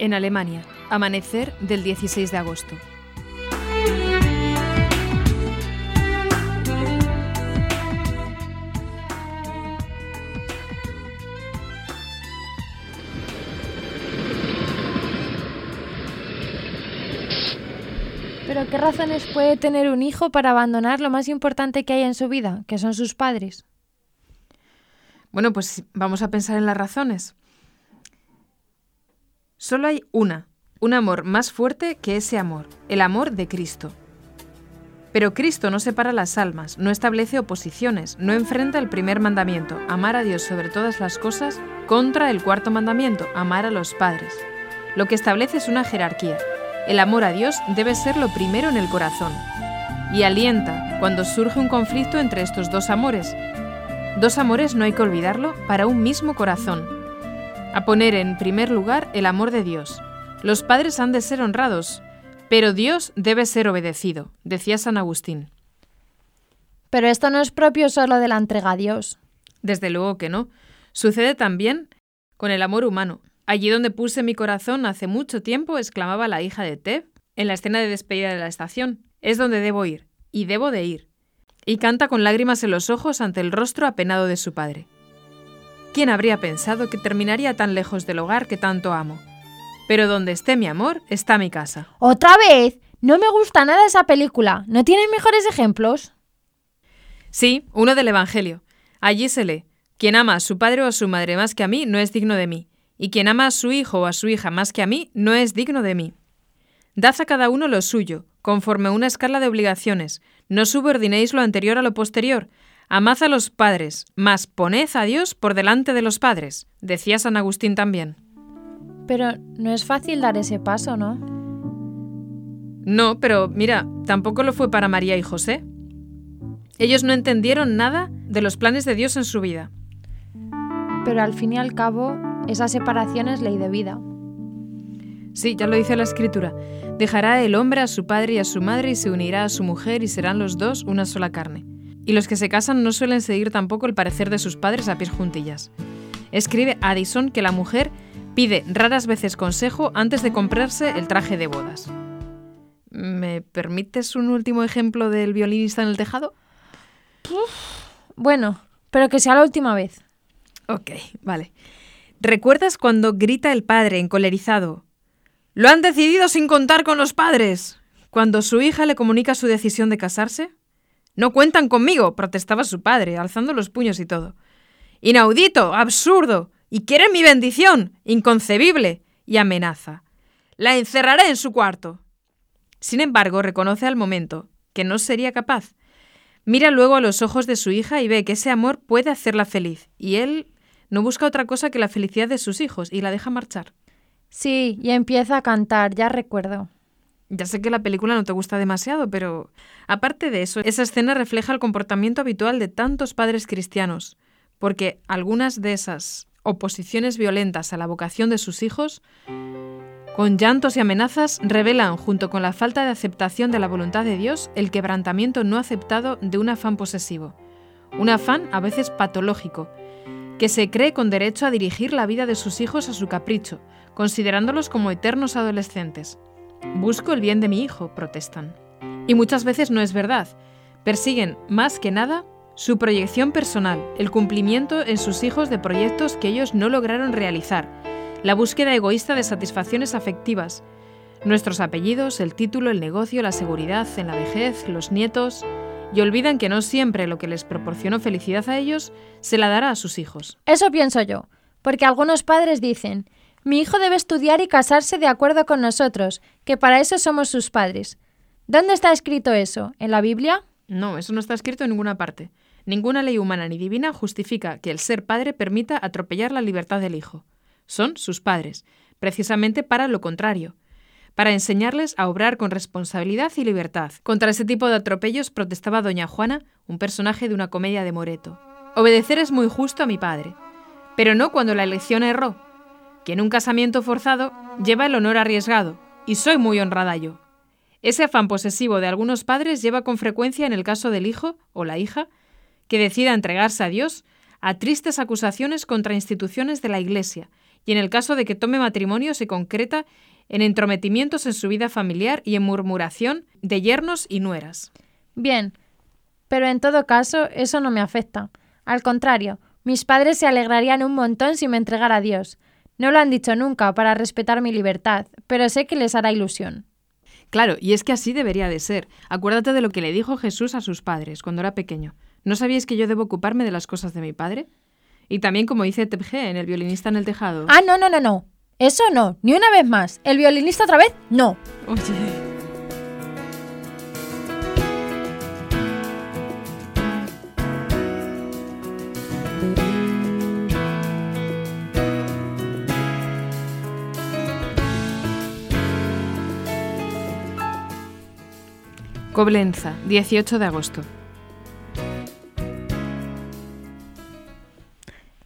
En Alemania, amanecer del 16 de agosto. ¿Pero qué razones puede tener un hijo para abandonar lo más importante que hay en su vida, que son sus padres? Bueno, pues vamos a pensar en las razones. Solo hay una, un amor más fuerte que ese amor, el amor de Cristo. Pero Cristo no separa las almas, no establece oposiciones, no enfrenta el primer mandamiento, amar a Dios sobre todas las cosas, contra el cuarto mandamiento, amar a los padres. Lo que establece es una jerarquía. El amor a Dios debe ser lo primero en el corazón. Y alienta cuando surge un conflicto entre estos dos amores. Dos amores no hay que olvidarlo para un mismo corazón. A poner en primer lugar el amor de Dios. Los padres han de ser honrados, pero Dios debe ser obedecido, decía San Agustín. Pero esto no es propio solo de la entrega a Dios. Desde luego que no. Sucede también con el amor humano. Allí donde puse mi corazón hace mucho tiempo, exclamaba la hija de Teb en la escena de despedida de la estación. Es donde debo ir, y debo de ir. Y canta con lágrimas en los ojos ante el rostro apenado de su padre. ¿Quién habría pensado que terminaría tan lejos del hogar que tanto amo? Pero donde esté mi amor, está mi casa. ¡Otra vez! No me gusta nada esa película. ¿No tiene mejores ejemplos? Sí, uno del Evangelio. Allí se lee, quien ama a su padre o a su madre más que a mí no es digno de mí, y quien ama a su hijo o a su hija más que a mí no es digno de mí. Dad a cada uno lo suyo, conforme a una escala de obligaciones. No subordinéis lo anterior a lo posterior. Amad a los padres, mas poned a Dios por delante de los padres, decía San Agustín también. Pero no es fácil dar ese paso, ¿no? No, pero mira, tampoco lo fue para María y José. Ellos no entendieron nada de los planes de Dios en su vida. Pero al fin y al cabo, esa separación es ley de vida. Sí, ya lo dice la escritura. Dejará el hombre a su padre y a su madre y se unirá a su mujer y serán los dos una sola carne. Y los que se casan no suelen seguir tampoco el parecer de sus padres a pies juntillas. Escribe Addison que la mujer pide raras veces consejo antes de comprarse el traje de bodas. ¿Me permites un último ejemplo del violinista en el tejado? Bueno, pero que sea la última vez. Ok, vale. ¿Recuerdas cuando grita el padre encolerizado? ¡Lo han decidido sin contar con los padres! Cuando su hija le comunica su decisión de casarse. No cuentan conmigo, protestaba su padre, alzando los puños y todo. Inaudito, absurdo, y quieren mi bendición, inconcebible, y amenaza. La encerraré en su cuarto. Sin embargo, reconoce al momento que no sería capaz. Mira luego a los ojos de su hija y ve que ese amor puede hacerla feliz, y él no busca otra cosa que la felicidad de sus hijos y la deja marchar. Sí, y empieza a cantar, ya recuerdo. Ya sé que la película no te gusta demasiado, pero aparte de eso, esa escena refleja el comportamiento habitual de tantos padres cristianos, porque algunas de esas oposiciones violentas a la vocación de sus hijos, con llantos y amenazas, revelan, junto con la falta de aceptación de la voluntad de Dios, el quebrantamiento no aceptado de un afán posesivo, un afán a veces patológico, que se cree con derecho a dirigir la vida de sus hijos a su capricho, considerándolos como eternos adolescentes. Busco el bien de mi hijo, protestan. Y muchas veces no es verdad. Persiguen, más que nada, su proyección personal, el cumplimiento en sus hijos de proyectos que ellos no lograron realizar, la búsqueda egoísta de satisfacciones afectivas, nuestros apellidos, el título, el negocio, la seguridad en la vejez, los nietos, y olvidan que no siempre lo que les proporcionó felicidad a ellos se la dará a sus hijos. Eso pienso yo, porque algunos padres dicen, Mi hijo debe estudiar y casarse de acuerdo con nosotros, que para eso somos sus padres. ¿Dónde está escrito eso? ¿En la Biblia? No, eso no está escrito en ninguna parte. Ninguna ley humana ni divina justifica que el ser padre permita atropellar la libertad del hijo. Son sus padres, precisamente para lo contrario, para enseñarles a obrar con responsabilidad y libertad. Contra ese tipo de atropellos protestaba doña Juana, un personaje de una comedia de Moreto. Obedecer es muy justo a mi padre, pero no cuando la elección erró. Que en un casamiento forzado lleva el honor arriesgado, y soy muy honrada yo. Ese afán posesivo de algunos padres lleva con frecuencia en el caso del hijo o la hija que decida entregarse a Dios a tristes acusaciones contra instituciones de la Iglesia, y en el caso de que tome matrimonio se concreta en entrometimientos en su vida familiar y en murmuración de yernos y nueras. Bien, pero en todo caso eso no me afecta. Al contrario, mis padres se alegrarían un montón si me entregara a Dios. No lo han dicho nunca para respetar mi libertad, pero sé que les hará ilusión. Claro, y es que así debería de ser. Acuérdate de lo que le dijo Jesús a sus padres cuando era pequeño. ¿No sabíais que yo debo ocuparme de las cosas de mi padre? Y también como dice Tebje en El violinista en el tejado. Ah, no, no, no, no. Eso no, ni una vez más. ¿El violinista otra vez? No. Oye. Coblenza, 18 de agosto.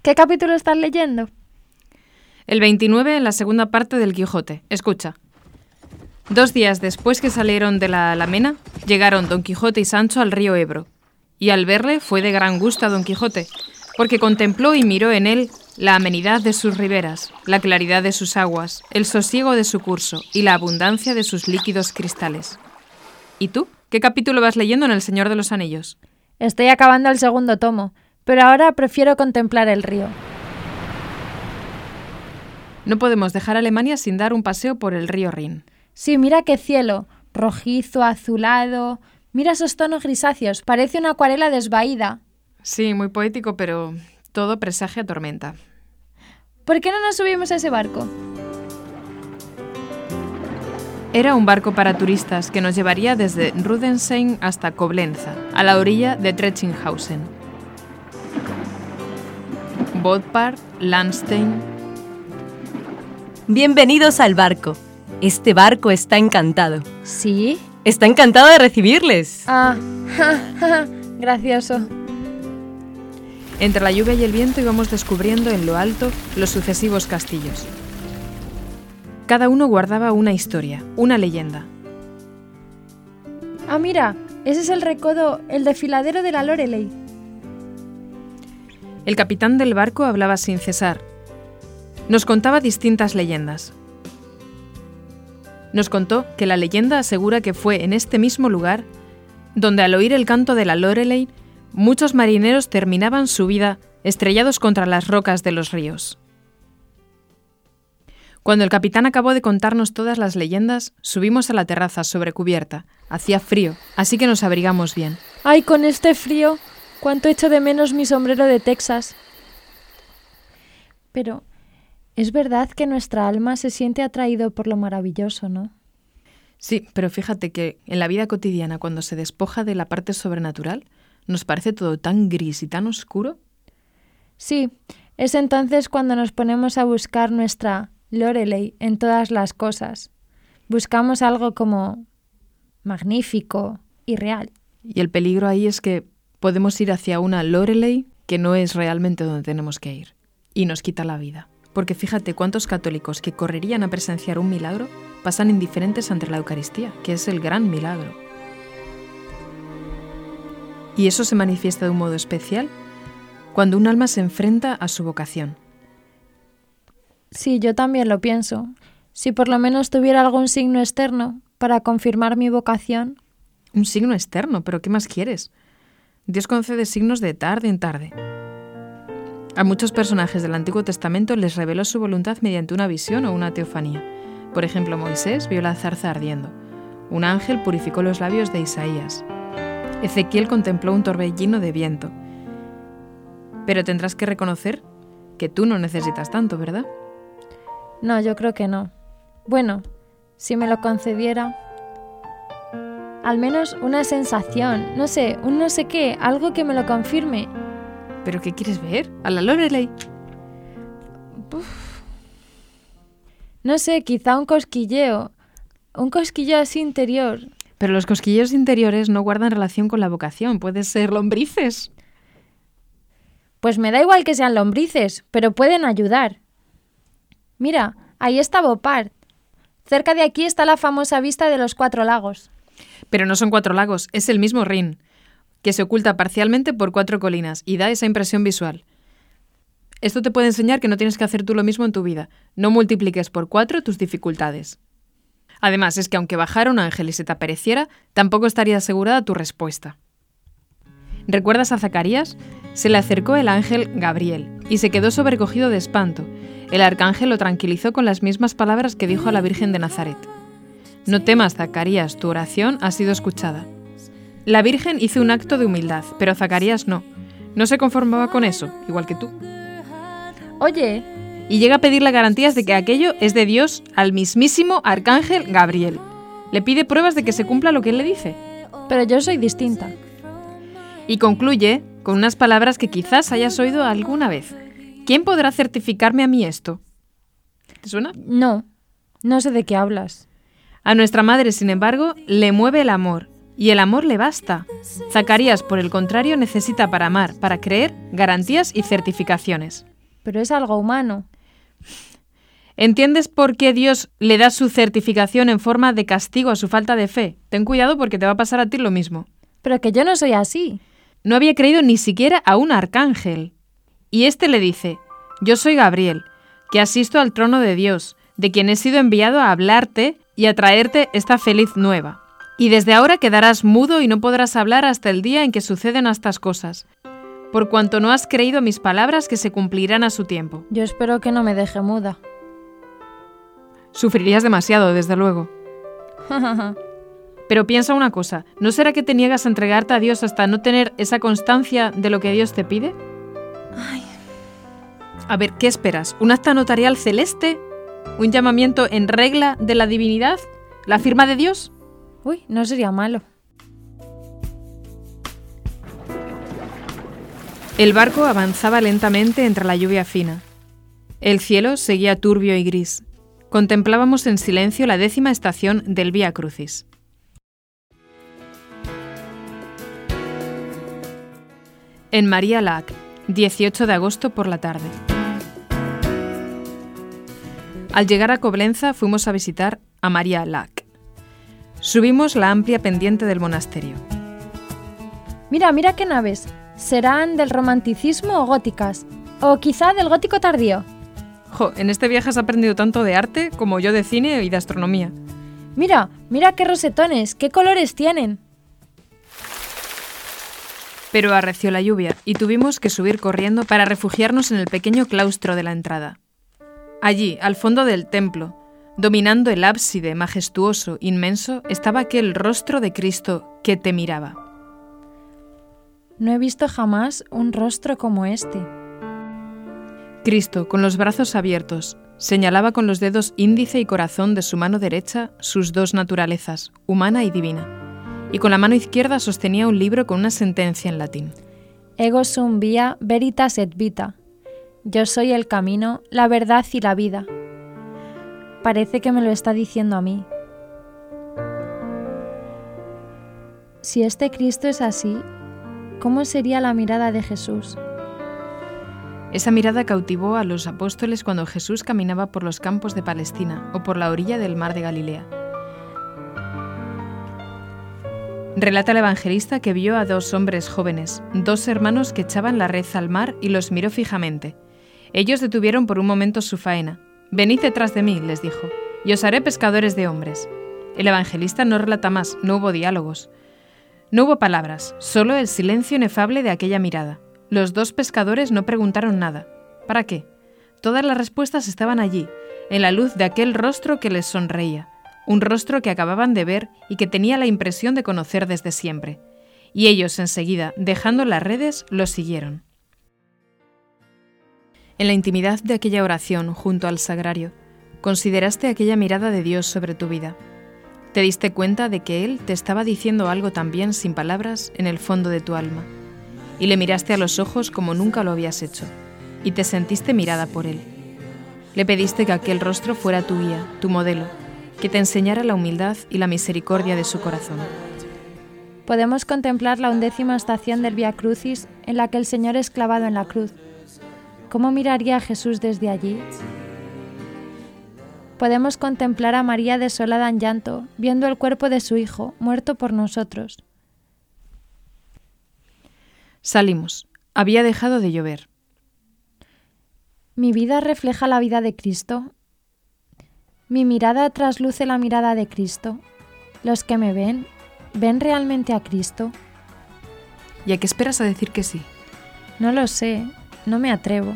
¿Qué capítulo estás leyendo? El 29 en la segunda parte del Quijote. Escucha. Dos días después que salieron de la Alamena, llegaron Don Quijote y Sancho al río Ebro. Y al verle fue de gran gusto a Don Quijote, porque contempló y miró en él la amenidad de sus riberas, la claridad de sus aguas, el sosiego de su curso y la abundancia de sus líquidos cristales. ¿Y tú? ¿Qué capítulo vas leyendo en El Señor de los Anillos? Estoy acabando el segundo tomo, pero ahora prefiero contemplar el río. No podemos dejar Alemania sin dar un paseo por el río Rin. Sí, mira qué cielo, rojizo, azulado. Mira esos tonos grisáceos, parece una acuarela desvaída. Sí, muy poético, pero todo presagia tormenta. ¿Por qué no nos subimos a ese barco? Era un barco para turistas que nos llevaría desde Rudensheim hasta Koblenza, a la orilla de Trechinghausen. Bodpar, Landstein. Bienvenidos al barco. Este barco está encantado. ¿Sí? Está encantado de recibirles. Ah, gracioso. Entre la lluvia y el viento íbamos descubriendo en lo alto los sucesivos castillos. Cada uno guardaba una historia, una leyenda. Ah, mira, ese es el recodo, el desfiladero de la Loreley. El capitán del barco hablaba sin cesar. Nos contaba distintas leyendas. Nos contó que la leyenda asegura que fue en este mismo lugar donde al oír el canto de la Loreley, muchos marineros terminaban su vida estrellados contra las rocas de los ríos. Cuando el capitán acabó de contarnos todas las leyendas, subimos a la terraza sobre cubierta. Hacía frío, así que nos abrigamos bien. ¡Ay, con este frío! ¡Cuánto echo de menos mi sombrero de Texas! Pero, es verdad que nuestra alma se siente atraído por lo maravilloso, ¿no? Sí, pero fíjate que en la vida cotidiana, cuando se despoja de la parte sobrenatural, nos parece todo tan gris y tan oscuro. Sí, es entonces cuando nos ponemos a buscar nuestra Loreley en todas las cosas. Buscamos algo como magnífico y real. Y el peligro ahí es que podemos ir hacia una Loreley que no es realmente donde tenemos que ir y nos quita la vida. Porque fíjate cuántos católicos que correrían a presenciar un milagro pasan indiferentes ante la Eucaristía, que es el gran milagro. Y eso se manifiesta de un modo especial cuando un alma se enfrenta a su vocación. Sí, yo también lo pienso. Si por lo menos tuviera algún signo externo para confirmar mi vocación. Un signo externo, pero ¿qué más quieres? Dios concede signos de tarde en tarde. A muchos personajes del Antiguo Testamento les reveló su voluntad mediante una visión o una teofanía. Por ejemplo, Moisés vio la zarza ardiendo. Un ángel purificó los labios de Isaías. Ezequiel contempló un torbellino de viento. Pero tendrás que reconocer que tú no necesitas tanto, ¿verdad? No, yo creo que no. Bueno, si me lo concediera. Al menos una sensación, no sé, un no sé qué, algo que me lo confirme. ¿Pero qué quieres ver? ¿A la Lorelei? No sé, quizá un cosquilleo. Un cosquilleo así interior. Pero los cosquilleos interiores no guardan relación con la vocación. Pueden ser lombrices. Pues me da igual que sean lombrices, pero pueden ayudar. Mira, ahí está Bopard. Cerca de aquí está la famosa vista de los cuatro lagos. Pero no son cuatro lagos, es el mismo Rin, que se oculta parcialmente por cuatro colinas y da esa impresión visual. Esto te puede enseñar que no tienes que hacer tú lo mismo en tu vida. No multipliques por cuatro tus dificultades. Además, es que aunque bajara un ángel y se te apareciera, tampoco estaría asegurada tu respuesta. ¿Recuerdas a Zacarías? Se le acercó el ángel Gabriel y se quedó sobrecogido de espanto. El arcángel lo tranquilizó con las mismas palabras que dijo a la Virgen de Nazaret. No temas, Zacarías, tu oración ha sido escuchada. La Virgen hizo un acto de humildad, pero Zacarías no. No se conformaba con eso, igual que tú. Oye, Y llega a pedirle garantías de que aquello es de Dios al mismísimo arcángel Gabriel. Le pide pruebas de que se cumpla lo que él le dice. pero yo soy distinta. Y concluye con unas palabras que quizás hayas oído alguna vez. ¿Quién podrá certificarme a mí esto? ¿Te suena? No, no sé de qué hablas. A nuestra madre, sin embargo, le mueve el amor, y el amor le basta. Zacarías, por el contrario, necesita para amar, para creer, garantías y certificaciones. Pero es algo humano. ¿Entiendes por qué Dios le da su certificación en forma de castigo a su falta de fe? Ten cuidado porque te va a pasar a ti lo mismo. Pero que yo no soy así. No había creído ni siquiera a un arcángel. Y éste le dice, Yo soy Gabriel, que asisto al trono de Dios, de quien he sido enviado a hablarte y a traerte esta feliz nueva. Y desde ahora quedarás mudo y no podrás hablar hasta el día en que suceden estas cosas, por cuanto no has creído mis palabras que se cumplirán a su tiempo. Yo espero que no me deje muda. Sufrirías demasiado, desde luego. Pero piensa una cosa, ¿no será que te niegas a entregarte a Dios hasta no tener esa constancia de lo que Dios te pide? A ver, ¿qué esperas? ¿Un acta notarial celeste? ¿Un llamamiento en regla de la divinidad? ¿La firma de Dios? Uy, no sería malo. El barco avanzaba lentamente entre la lluvia fina. El cielo seguía turbio y gris. Contemplábamos en silencio la décima estación del Vía Crucis. En María Lac, 18 de agosto por la tarde. Al llegar a Coblenza fuimos a visitar a María Lac. Subimos la amplia pendiente del monasterio. Mira, mira qué naves. ¿Serán del romanticismo o góticas? O quizá del gótico tardío. Jo, en este viaje has aprendido tanto de arte como yo de cine y de astronomía. Mira, mira qué rosetones, qué colores tienen. Pero arreció la lluvia y tuvimos que subir corriendo para refugiarnos en el pequeño claustro de la entrada. Allí, al fondo del templo, dominando el ábside majestuoso, inmenso, estaba aquel rostro de Cristo que te miraba. No he visto jamás un rostro como este. Cristo, con los brazos abiertos, señalaba con los dedos índice y corazón de su mano derecha sus dos naturalezas, humana y divina, y con la mano izquierda sostenía un libro con una sentencia en latín. Ego sum via veritas et vita. Yo soy el camino, la verdad y la vida. Parece que me lo está diciendo a mí. Si este Cristo es así, ¿cómo sería la mirada de Jesús? Esa mirada cautivó a los apóstoles cuando Jesús caminaba por los campos de Palestina o por la orilla del mar de Galilea. Relata el evangelista que vio a dos hombres jóvenes, dos hermanos que echaban la red al mar y los miró fijamente. Ellos detuvieron por un momento su faena. Venid detrás de mí, les dijo, y os haré pescadores de hombres. El evangelista no relata más, no hubo diálogos. No hubo palabras, solo el silencio inefable de aquella mirada. Los dos pescadores no preguntaron nada. ¿Para qué? Todas las respuestas estaban allí, en la luz de aquel rostro que les sonreía, un rostro que acababan de ver y que tenía la impresión de conocer desde siempre. Y ellos enseguida, dejando las redes, los siguieron. En la intimidad de aquella oración junto al sagrario, Consideraste aquella mirada de Dios sobre tu vida. Te diste cuenta de que Él te estaba diciendo algo también sin palabras en el fondo de tu alma. Y le miraste a los ojos como nunca lo habías hecho. Y te sentiste mirada por Él. Le pediste que aquel rostro fuera tu guía, tu modelo, que te enseñara la humildad y la misericordia de su corazón. Podemos contemplar la undécima estación del Via Crucis en la que el Señor es clavado en la cruz. ¿Cómo miraría a Jesús desde allí? Podemos contemplar a María desolada en llanto, viendo el cuerpo de su Hijo, muerto por nosotros. Salimos. Había dejado de llover. ¿Mi vida refleja la vida de Cristo? ¿Mi mirada trasluce la mirada de Cristo? ¿Los que me ven, ven realmente a Cristo? ¿Y a qué esperas a decir que sí? No lo sé, no me atrevo.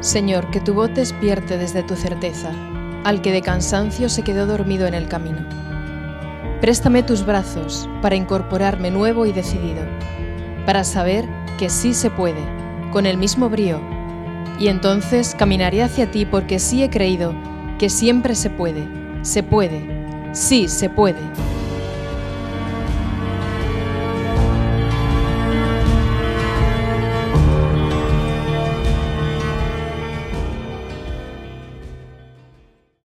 Señor, que tu voz despierte desde tu certeza al que de cansancio se quedó dormido en el camino. Préstame tus brazos para incorporarme nuevo y decidido, para saber que sí se puede, con el mismo brío, y entonces caminaré hacia ti porque sí he creído que siempre se puede, se puede, sí se puede.